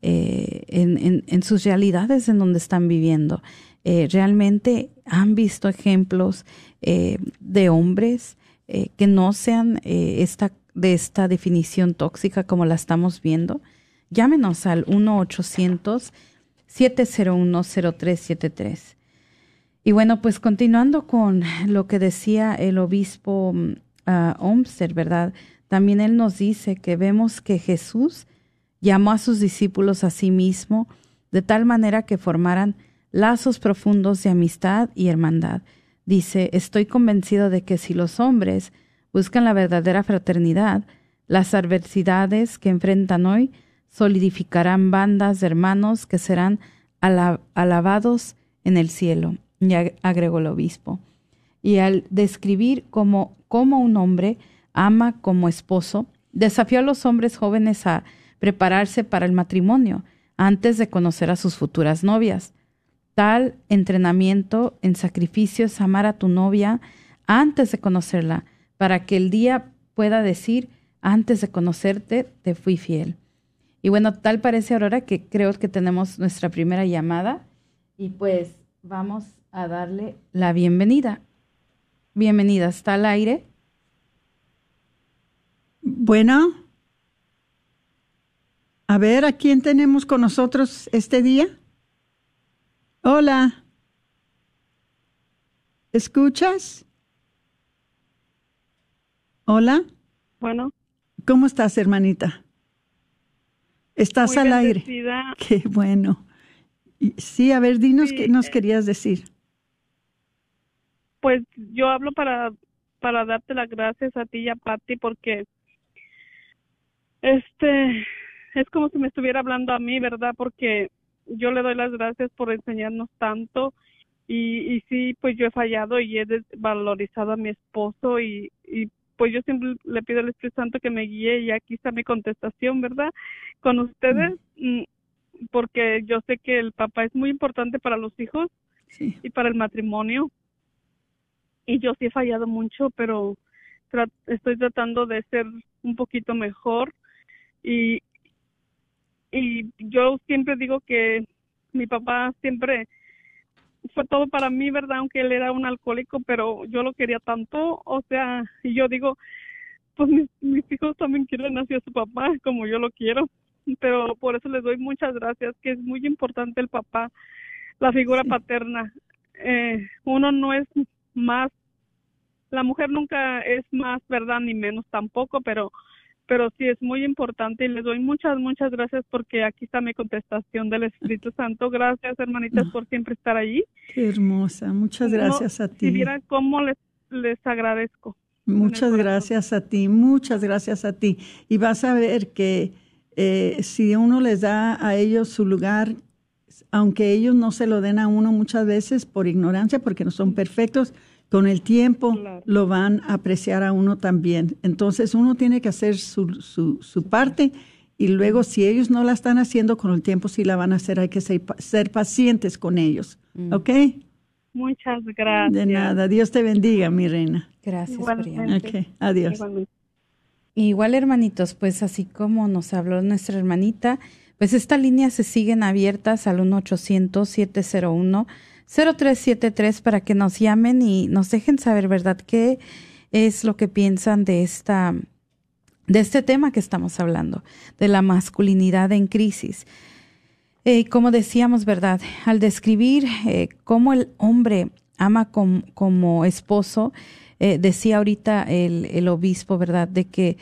Speaker 6: eh, en, en, sus realidades en donde están viviendo? Eh, ¿Realmente han visto ejemplos de hombres que no sean esta de esta definición tóxica como la estamos viendo, llámenos al 1-800-701-0373. Y bueno, pues continuando con lo que decía el obispo uh, ¿verdad? También él nos dice que vemos que Jesús llamó a sus discípulos a sí mismo de tal manera que formaran lazos profundos de amistad y hermandad. Dice, estoy convencido de que si los hombres buscan la verdadera fraternidad, las adversidades que enfrentan hoy solidificarán bandas de hermanos que serán alabados en el cielo, y agregó el obispo. Y al describir cómo, un hombre ama como esposo, desafió a los hombres jóvenes a prepararse para el matrimonio antes de conocer a sus futuras novias. Tal entrenamiento en sacrificio es amar a tu novia antes de conocerla, para que el día pueda decir, antes de conocerte, te fui fiel. Y bueno, tal parece Aurora que creo que tenemos nuestra primera llamada y pues vamos a darle la bienvenida. Bienvenida, ¿está al aire?
Speaker 5: Bueno, a ver, ¿a quién tenemos con nosotros este día? Hola. ¿Escuchas? Hola.
Speaker 12: Bueno.
Speaker 5: ¿Cómo estás, hermanita? Estás al aire. Qué bueno. Sí, a ver, dinos qué nos querías decir.
Speaker 12: Pues yo hablo para, para darte las gracias a ti y a Patti porque este es como si me estuviera hablando a mí, ¿verdad? Porque yo le doy las gracias por enseñarnos tanto y, y sí, pues yo he fallado y he desvalorizado a mi esposo y, y pues yo siempre le pido al Espíritu Santo que me guíe y aquí está mi contestación, ¿verdad? Con ustedes, mm, porque yo sé que el papá es muy importante para los hijos y para el matrimonio. Y yo sí he fallado mucho, pero estoy tratando de ser un poquito mejor y, y yo siempre digo que mi papá siempre fue todo para mí, ¿verdad? Aunque él era un alcohólico, pero yo lo quería tanto, o sea, y yo digo, pues mis, mis hijos también quieren hacia su papá como yo lo quiero, pero por eso les doy muchas gracias, que es muy importante el papá, la figura paterna. Eh, uno no es más, la mujer nunca es más, ¿verdad? Ni menos tampoco, pero pero sí es muy importante y les doy muchas, muchas gracias porque aquí está mi contestación del Espíritu Santo. Gracias, hermanitas, por siempre estar allí.
Speaker 5: Qué hermosa, muchas gracias a ti.
Speaker 12: Si viera cómo les, les agradezco.
Speaker 5: Muchas gracias a ti, muchas gracias a ti. Y vas a ver que eh, si uno les da a ellos su lugar, aunque ellos no se lo den a uno muchas veces por ignorancia, porque no son perfectos, con el tiempo lo van a apreciar a uno también. Entonces uno tiene que hacer su, su, su, parte y luego si ellos no la están haciendo con el tiempo, sí la van a hacer. Hay que ser, ser pacientes con ellos. Mm. ¿Ok?
Speaker 12: Muchas gracias.
Speaker 5: De nada. Dios te bendiga, mi reina.
Speaker 6: Gracias,
Speaker 5: Ok, adiós.
Speaker 6: Igual, hermanitos, pues así como nos habló nuestra hermanita, pues estas líneas se siguen abiertas al 1 800 701 0373 para que nos llamen y nos dejen saber, ¿verdad?, qué es lo que piensan de esta de este tema que estamos hablando, de la masculinidad en crisis. Eh, como decíamos, ¿verdad? Al describir eh, cómo el hombre ama como esposo, eh, decía ahorita el, el, obispo, ¿verdad? De que,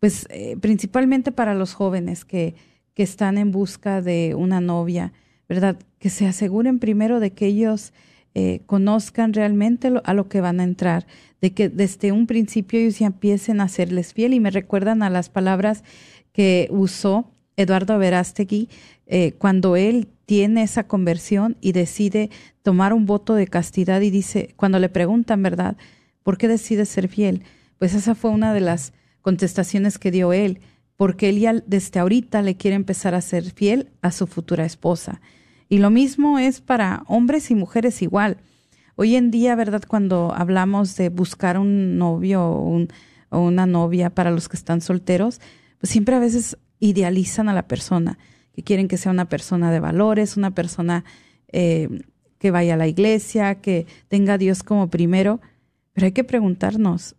Speaker 6: pues, eh, principalmente para los jóvenes que, que están en busca de una novia, ¿verdad? Que se aseguren primero de que ellos eh, conozcan realmente a lo que van a entrar, de que desde un principio ellos ya empiecen a serles fiel y me recuerdan a las palabras que usó Eduardo Verástegui eh, cuando él tiene esa conversión y decide tomar un voto de castidad y dice, cuando le preguntan, ¿verdad? ¿Por qué decide ser fiel? Pues esa fue una de las contestaciones que dio él, porque él ya desde ahorita le quiere empezar a ser fiel a su futura esposa. Y lo mismo es para hombres y mujeres igual. Hoy en día, ¿verdad? Cuando hablamos de buscar un novio o, una novia para los que están solteros, pues siempre a veces idealizan a la persona, que quieren que sea una persona de valores, una persona eh, que vaya a la iglesia, que tenga a Dios como primero. Pero hay que preguntarnos,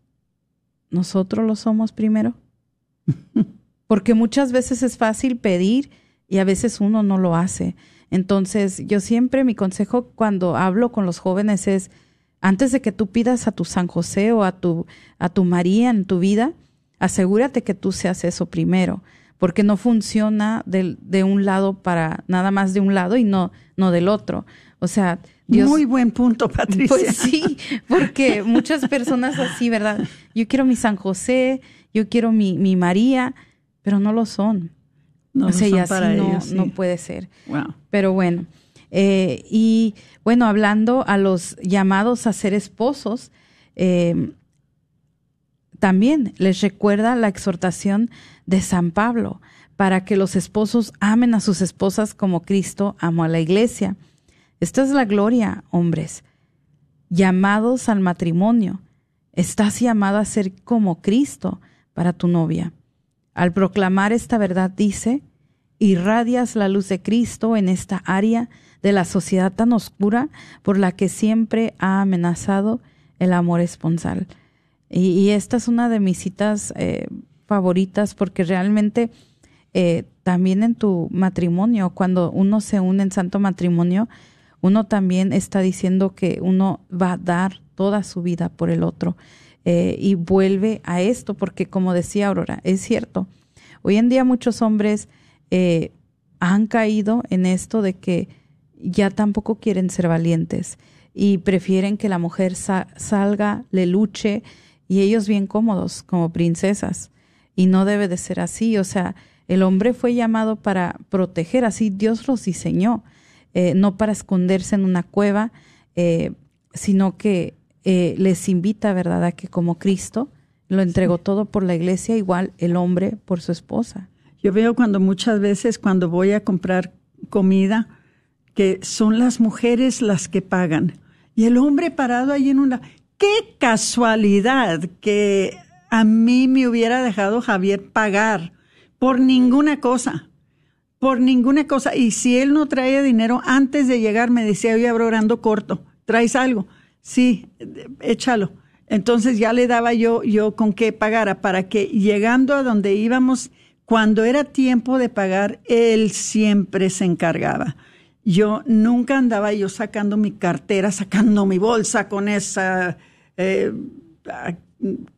Speaker 6: ¿nosotros lo somos primero? Porque muchas veces es fácil pedir y a veces uno no lo hace. Entonces, yo siempre mi consejo cuando hablo con los jóvenes es, antes de que tú pidas a tu San José o a tu, a tu María en tu vida, asegúrate que tú seas eso primero, porque no funciona de, de un lado para nada más de un lado y no, no del otro. O sea, Dios,
Speaker 5: Muy buen punto, Patricia.
Speaker 6: Pues sí, porque muchas personas así, ¿verdad? Yo quiero mi San José, yo quiero mi, mi María, pero no lo son.
Speaker 5: No
Speaker 6: o sea,
Speaker 5: lo
Speaker 6: y
Speaker 5: son
Speaker 6: así
Speaker 5: para
Speaker 6: no,
Speaker 5: ellos, sí.
Speaker 6: no puede ser.
Speaker 5: Wow.
Speaker 6: Pero bueno, eh, y bueno, hablando a los llamados a ser esposos, eh, también les recuerda la exhortación de San Pablo para que los esposos amen a sus esposas como Cristo amó a la iglesia. Esta es la gloria, hombres, llamados al matrimonio. Estás llamado a ser como Cristo para tu novia. Al proclamar esta verdad dice, irradias la luz de Cristo en esta área de la sociedad tan oscura por la que siempre ha amenazado el amor esponsal. Y, esta es una de mis citas eh, favoritas porque realmente eh, también en tu matrimonio, cuando uno se une en santo matrimonio, uno también está diciendo que uno va a dar toda su vida por el otro. Eh, y vuelve a esto, porque como decía Aurora, es cierto, hoy en día muchos hombres eh, han caído en esto de que ya tampoco quieren ser valientes y prefieren que la mujer sa salga, le luche y ellos bien cómodos como princesas. Y no debe de ser así, o sea, el hombre fue llamado para proteger, así Dios los diseñó, eh, no para esconderse en una cueva, sino que eh, les invita, ¿verdad?, a que como Cristo lo entregó todo por la iglesia, igual el hombre por su esposa.
Speaker 5: Yo veo cuando muchas veces cuando voy a comprar comida, que son las mujeres las que pagan. Y el hombre parado ahí en una... ¡Qué casualidad que a mí me hubiera dejado Javier pagar por ninguna cosa! Por ninguna cosa. Y si él no traía dinero, antes de llegar me decía, oye, orando corto, ¿traes algo? Sí, échalo. Entonces ya le daba yo, yo con qué pagara, para que llegando a donde íbamos, cuando era tiempo de pagar, él siempre se encargaba. Yo nunca andaba yo sacando mi cartera, sacando mi bolsa con esa, eh,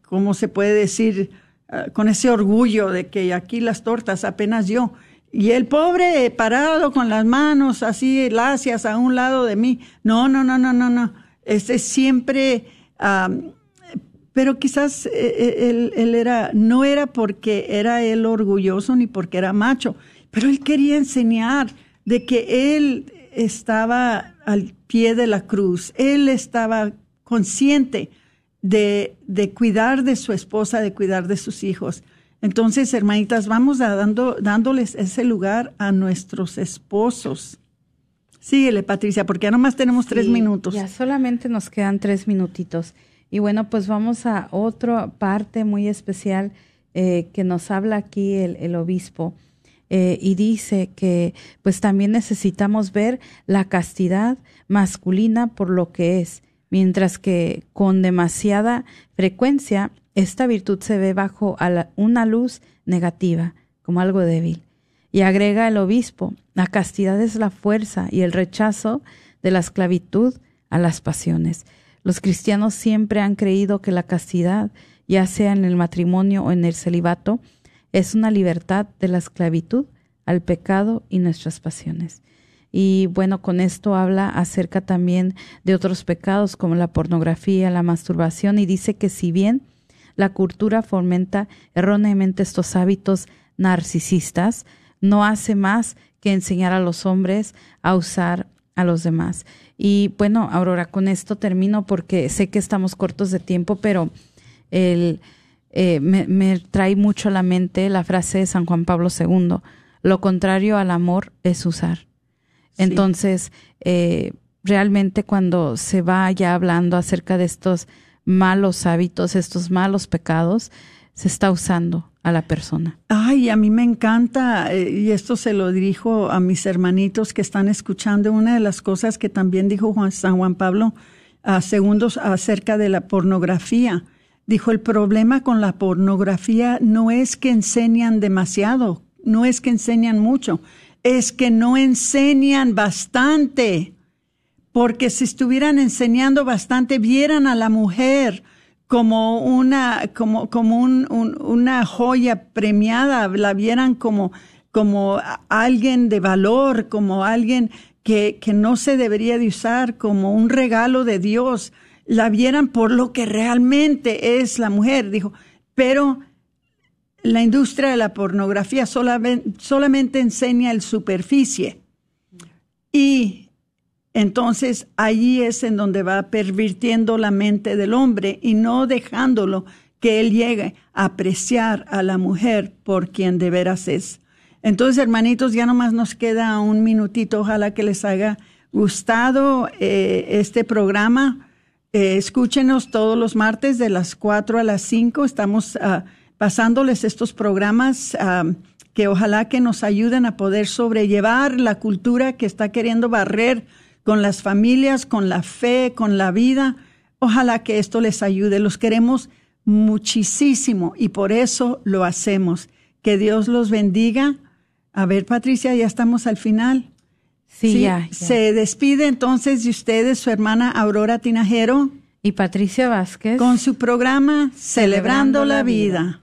Speaker 5: ¿cómo se puede decir? Uh, con ese orgullo de que aquí las tortas apenas yo. Y el pobre parado con las manos así lacias a un lado de mí. No, no, no, no, no, no. Este siempre, pero quizás él, él, era, no era porque era él orgulloso ni porque era macho, pero él quería enseñar de que él estaba al pie de la cruz, él estaba consciente de, de cuidar de su esposa, de cuidar de sus hijos. Entonces, hermanitas, vamos a dando, dándoles ese lugar a nuestros esposos. Síguele, Patricia, porque ya nomás tenemos sí, tres minutos.
Speaker 6: Ya solamente nos quedan tres minutitos. Y bueno, pues vamos a otra parte muy especial eh, que nos habla aquí el, el obispo. Eh, y dice que pues también necesitamos ver la castidad masculina por lo que es, mientras que con demasiada frecuencia esta virtud se ve bajo la, una luz negativa, como algo débil. Y agrega el obispo, la castidad es la fuerza y el rechazo de la esclavitud a las pasiones. Los cristianos siempre han creído que la castidad, ya sea en el matrimonio o en el celibato, es una libertad de la esclavitud al pecado y nuestras pasiones. Y bueno, con esto habla acerca también de otros pecados como la pornografía, la masturbación, y dice que si bien la cultura fomenta erróneamente estos hábitos narcisistas, no hace más que enseñar a los hombres a usar a los demás. Y bueno, Aurora, con esto termino porque sé que estamos cortos de tiempo, pero el, eh, me, me trae mucho a la mente la frase de San Juan Pablo II, lo contrario al amor es usar. Sí. Entonces, eh, realmente cuando se va ya hablando acerca de estos malos hábitos, estos malos pecados, se está usando a la persona.
Speaker 5: Ay, a mí me encanta, eh, y esto se lo dirijo a mis hermanitos que están escuchando, una de las cosas que también dijo Juan, San Juan Pablo a segundos acerca de la pornografía. Dijo, el problema con la pornografía no es que enseñan demasiado, no es que enseñan mucho, es que no enseñan bastante, porque si estuvieran enseñando bastante, vieran a la mujer como una, como, como un, una joya premiada, la vieran como, como alguien de valor, como alguien que, que no se debería de usar, como un regalo de Dios, la vieran por lo que realmente es la mujer, dijo, pero la industria de la pornografía solamente, solamente enseña el superficie. Y entonces allí es en donde va pervirtiendo la mente del hombre y no dejándolo que él llegue a apreciar a la mujer por quien de veras es. Entonces, hermanitos, ya nomás nos queda un minutito. Ojalá que les haya gustado eh, este programa. Eh, escúchenos todos los martes de las 4 a las 5. Estamos uh, pasándoles estos programas um, que ojalá que nos ayuden a poder sobrellevar la cultura que está queriendo barrer con las familias, con la fe, con la vida. Ojalá que esto les ayude. Los queremos muchísimo y por eso lo hacemos. Que Dios los bendiga. A ver, Patricia, ya estamos al final.
Speaker 6: Sí, Ya, ya,
Speaker 5: Se despide entonces de ustedes su hermana Aurora Tinajero.
Speaker 6: Y Patricia Vázquez.
Speaker 5: Con su programa Celebrando, Celebrando la, vida. vida.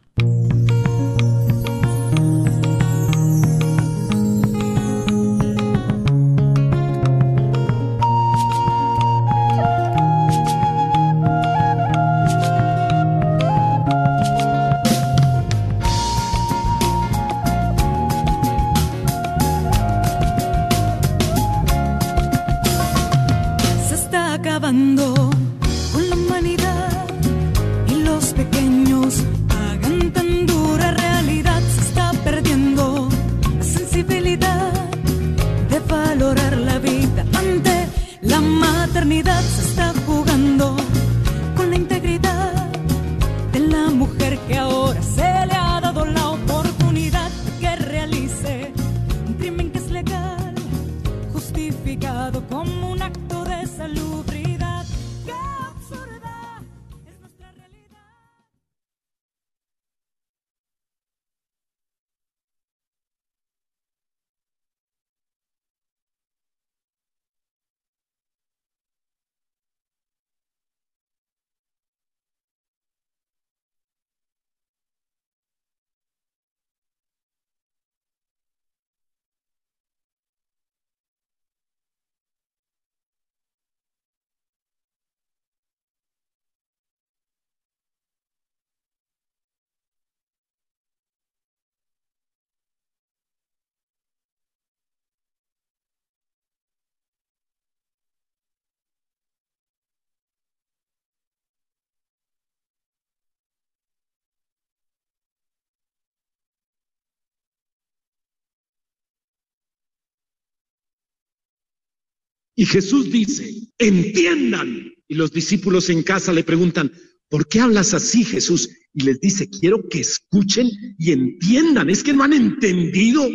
Speaker 13: Y Jesús dice, entiendan. Y los discípulos en casa le preguntan, ¿por qué hablas así, Jesús? Y les dice, quiero que escuchen y entiendan. Es que no han entendido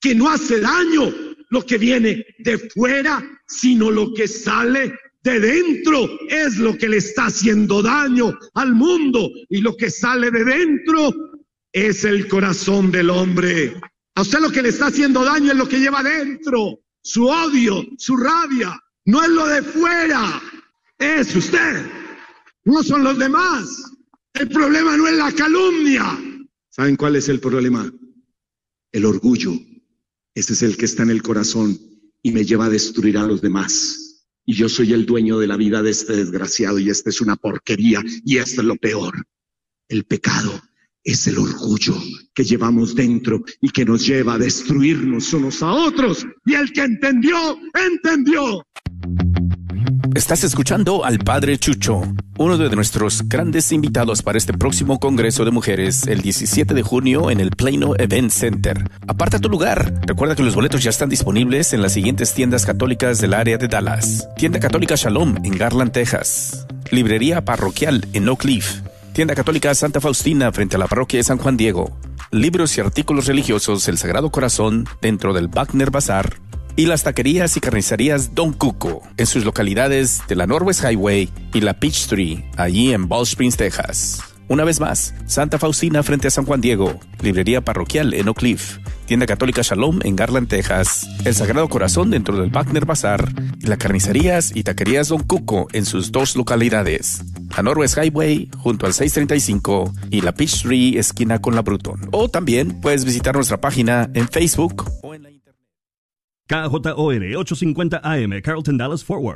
Speaker 13: que no hace daño lo que viene de fuera, sino lo que sale de dentro es lo que le está haciendo daño al mundo. Y lo que sale de dentro es el corazón del hombre. A usted lo que le está haciendo daño es lo que lleva dentro su odio, su rabia. No es lo de fuera, es usted. No son los demás. El problema no es la calumnia. ¿Saben cuál es el problema? El orgullo. Ese es el que está en el corazón y me lleva a destruir a los demás. Y yo soy el dueño de la vida de este desgraciado y esta es una porquería y esto es lo peor. El pecado es el orgullo que llevamos dentro y que nos lleva a destruirnos unos a otros. Y el que entendió, entendió.
Speaker 14: Estás escuchando al Padre Chucho, uno de nuestros grandes invitados para este próximo Congreso de Mujeres, el 17 de junio en el Plano Event Center. Aparta tu lugar. Recuerda que los boletos ya están disponibles en las siguientes tiendas católicas del área de Dallas. Tienda Católica Shalom en Garland, Texas. Librería Parroquial en Oak Cliff. Tienda Católica Santa Faustina frente a la parroquia de San Juan Diego. Libros y artículos religiosos El Sagrado Corazón dentro del Wagner Bazar. Y las taquerías y carnicerías Don Cuco en sus localidades de la Northwest Highway y la Peachtree, allí en Ball Springs, Texas. Una vez más, Santa Faustina frente a San Juan Diego, librería parroquial en Oak Cliff, tienda católica Shalom en Garland, Texas, el Sagrado Corazón dentro del Wagner Bazar y la carnicerías y taquerías Don Cuco en sus dos localidades, la Norwest Highway junto al 635 y la Peachtree esquina con la Bruton. O también puedes visitar nuestra página en Facebook o en la
Speaker 1: KJOR 850 AM, Carlton Dallas Forward.